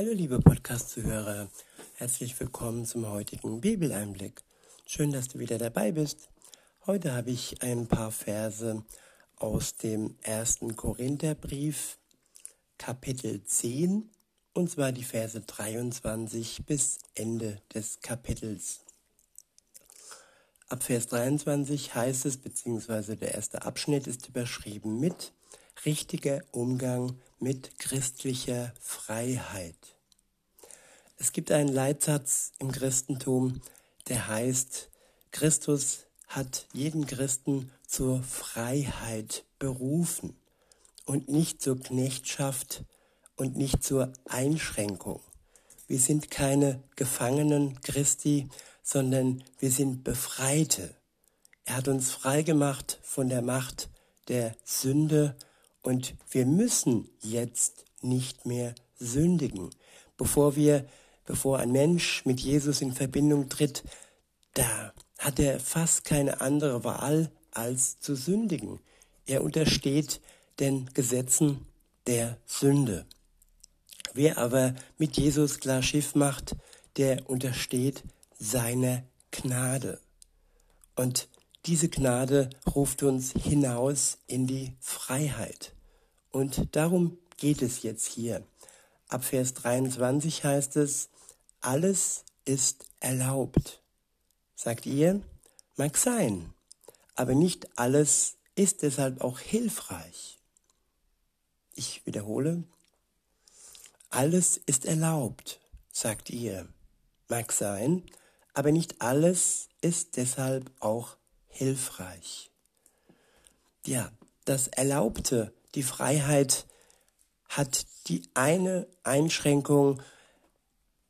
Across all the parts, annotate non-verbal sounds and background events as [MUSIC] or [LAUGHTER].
Hallo liebe Podcast-Zuhörer, herzlich willkommen zum heutigen Bibeleinblick. Schön, dass du wieder dabei bist. Heute habe ich ein paar Verse aus dem ersten Korintherbrief, Kapitel 10, und zwar die Verse 23 bis Ende des Kapitels. Ab Vers 23 heißt es, beziehungsweise der erste Abschnitt ist überschrieben mit richtiger Umgang mit christlicher Freiheit. Es gibt einen Leitsatz im Christentum, der heißt, Christus hat jeden Christen zur Freiheit berufen und nicht zur Knechtschaft und nicht zur Einschränkung. Wir sind keine Gefangenen Christi, sondern wir sind Befreite. Er hat uns frei gemacht von der Macht der Sünde und wir müssen jetzt nicht mehr sündigen. Bevor wir, bevor ein Mensch mit Jesus in Verbindung tritt, da hat er fast keine andere Wahl, als zu sündigen. Er untersteht den Gesetzen der Sünde. Wer aber mit Jesus klar Schiff macht, der untersteht seiner Gnade. Und diese Gnade ruft uns hinaus in die Freiheit. Und darum geht es jetzt hier. Ab Vers 23 heißt es, alles ist erlaubt. Sagt ihr, mag sein, aber nicht alles ist deshalb auch hilfreich. Ich wiederhole, alles ist erlaubt, sagt ihr. Mag sein, aber nicht alles ist deshalb auch hilfreich. Ja, das Erlaubte die Freiheit hat die eine Einschränkung,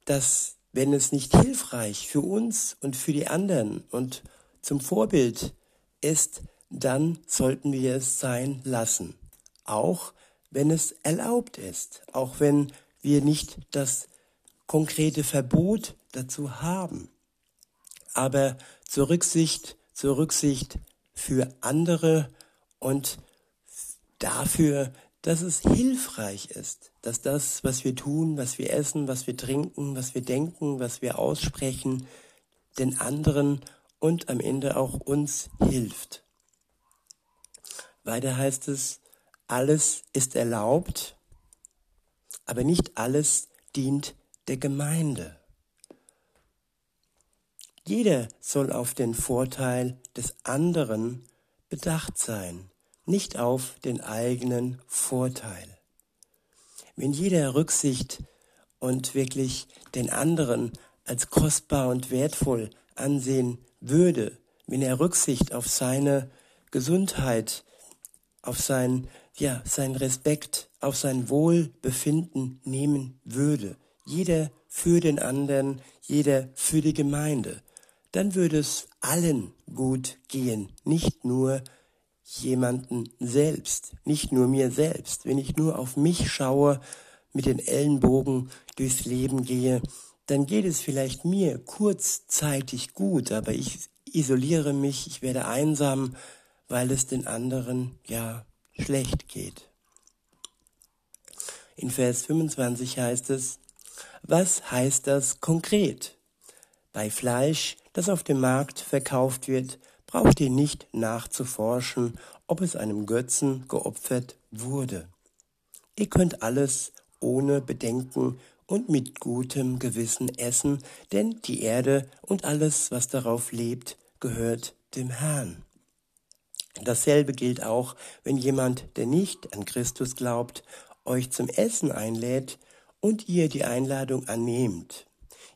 dass wenn es nicht hilfreich für uns und für die anderen und zum Vorbild ist, dann sollten wir es sein lassen. Auch wenn es erlaubt ist, auch wenn wir nicht das konkrete Verbot dazu haben. Aber zur Rücksicht, zur Rücksicht für andere und dafür, dass es hilfreich ist, dass das, was wir tun, was wir essen, was wir trinken, was wir denken, was wir aussprechen, den anderen und am Ende auch uns hilft. Weiter heißt es, alles ist erlaubt, aber nicht alles dient der Gemeinde. Jeder soll auf den Vorteil des anderen bedacht sein nicht auf den eigenen Vorteil. Wenn jeder Rücksicht und wirklich den anderen als kostbar und wertvoll ansehen würde, wenn er Rücksicht auf seine Gesundheit, auf sein, ja, sein Respekt, auf sein Wohlbefinden nehmen würde, jeder für den anderen, jeder für die Gemeinde, dann würde es allen gut gehen, nicht nur jemanden selbst, nicht nur mir selbst. Wenn ich nur auf mich schaue, mit den Ellenbogen durchs Leben gehe, dann geht es vielleicht mir kurzzeitig gut, aber ich isoliere mich, ich werde einsam, weil es den anderen ja schlecht geht. In Vers 25 heißt es, was heißt das konkret? Bei Fleisch, das auf dem Markt verkauft wird, braucht ihr nicht nachzuforschen, ob es einem Götzen geopfert wurde. Ihr könnt alles ohne Bedenken und mit gutem Gewissen essen, denn die Erde und alles, was darauf lebt, gehört dem Herrn. Dasselbe gilt auch, wenn jemand, der nicht an Christus glaubt, euch zum Essen einlädt und ihr die Einladung annehmt.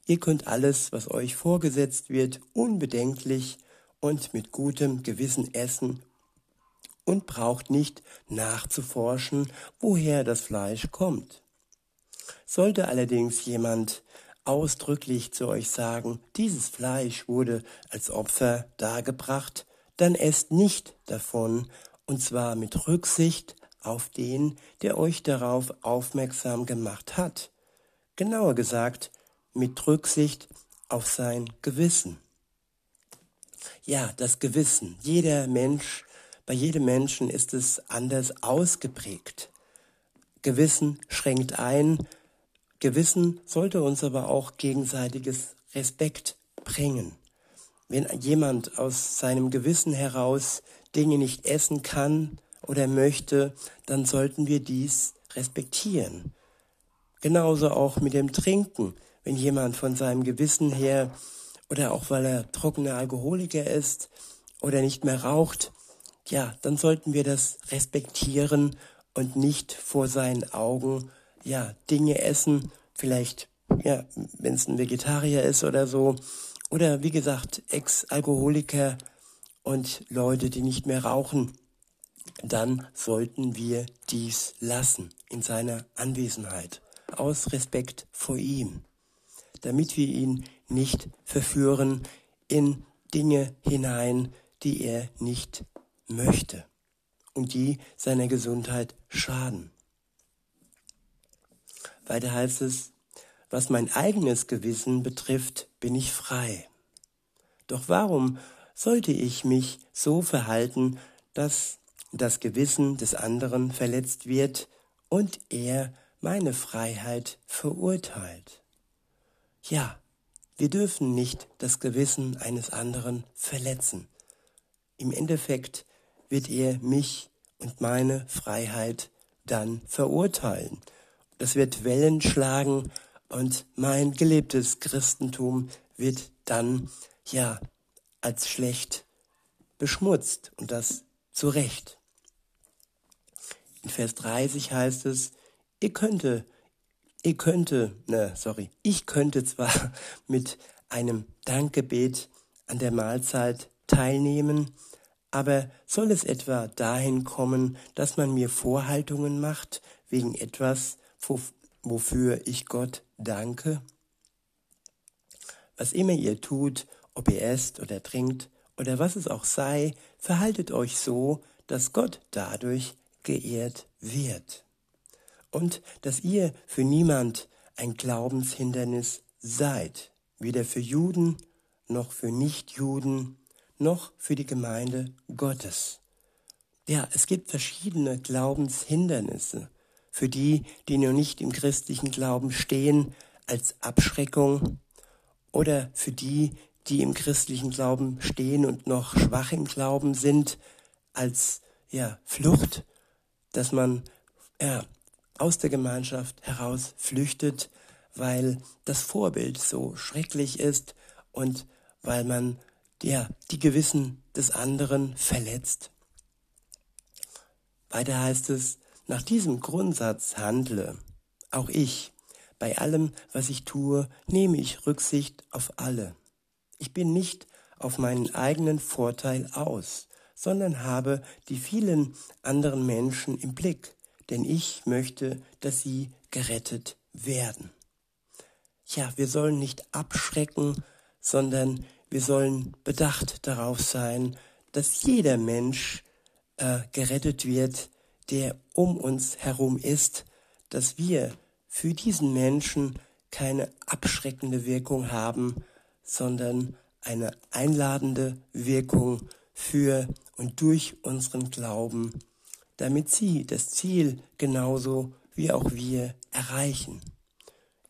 Ihr könnt alles, was euch vorgesetzt wird, unbedenklich und mit gutem Gewissen essen und braucht nicht nachzuforschen, woher das Fleisch kommt. Sollte allerdings jemand ausdrücklich zu euch sagen, dieses Fleisch wurde als Opfer dargebracht, dann esst nicht davon, und zwar mit Rücksicht auf den, der euch darauf aufmerksam gemacht hat. Genauer gesagt, mit Rücksicht auf sein Gewissen ja, das Gewissen. Jeder Mensch, bei jedem Menschen ist es anders ausgeprägt. Gewissen schränkt ein, Gewissen sollte uns aber auch gegenseitiges Respekt bringen. Wenn jemand aus seinem Gewissen heraus Dinge nicht essen kann oder möchte, dann sollten wir dies respektieren. Genauso auch mit dem Trinken. Wenn jemand von seinem Gewissen her oder auch weil er trockener Alkoholiker ist oder nicht mehr raucht, ja, dann sollten wir das respektieren und nicht vor seinen Augen, ja, Dinge essen, vielleicht, ja, wenn es ein Vegetarier ist oder so, oder wie gesagt, Ex-Alkoholiker und Leute, die nicht mehr rauchen, dann sollten wir dies lassen in seiner Anwesenheit, aus Respekt vor ihm, damit wir ihn nicht verführen in Dinge hinein, die er nicht möchte und die seiner Gesundheit schaden. Weiter heißt es, was mein eigenes Gewissen betrifft, bin ich frei. Doch warum sollte ich mich so verhalten, dass das Gewissen des anderen verletzt wird und er meine Freiheit verurteilt? Ja, wir dürfen nicht das Gewissen eines anderen verletzen. Im Endeffekt wird er mich und meine Freiheit dann verurteilen. Das wird Wellen schlagen und mein gelebtes Christentum wird dann ja als schlecht beschmutzt und das zu Recht. In Vers 30 heißt es, ihr könnte, ihr könnte, ne, sorry, ich könnte zwar [LAUGHS] mit einem Dankgebet an der Mahlzeit teilnehmen, aber soll es etwa dahin kommen, dass man mir Vorhaltungen macht wegen etwas, wofür ich Gott danke? Was immer ihr tut, ob ihr esst oder trinkt oder was es auch sei, verhaltet euch so, dass Gott dadurch geehrt wird. Und dass ihr für niemand ein Glaubenshindernis seid, weder für Juden noch für Nichtjuden, noch für die Gemeinde Gottes. Ja, es gibt verschiedene Glaubenshindernisse für die, die noch nicht im christlichen Glauben stehen, als Abschreckung oder für die, die im christlichen Glauben stehen und noch schwach im Glauben sind, als ja, Flucht, dass man ja, aus der Gemeinschaft heraus flüchtet, weil das Vorbild so schrecklich ist und weil man ja, die Gewissen des anderen verletzt. Weiter heißt es, nach diesem Grundsatz handle. Auch ich, bei allem, was ich tue, nehme ich Rücksicht auf alle. Ich bin nicht auf meinen eigenen Vorteil aus, sondern habe die vielen anderen Menschen im Blick, denn ich möchte, dass sie gerettet werden. Ja, wir sollen nicht abschrecken, sondern wir sollen bedacht darauf sein, dass jeder Mensch äh, gerettet wird, der um uns herum ist, dass wir für diesen Menschen keine abschreckende Wirkung haben, sondern eine einladende Wirkung für und durch unseren Glauben, damit sie das Ziel genauso wie auch wir erreichen.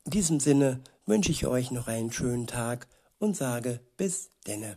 In diesem Sinne wünsche ich euch noch einen schönen Tag und sage bis denne.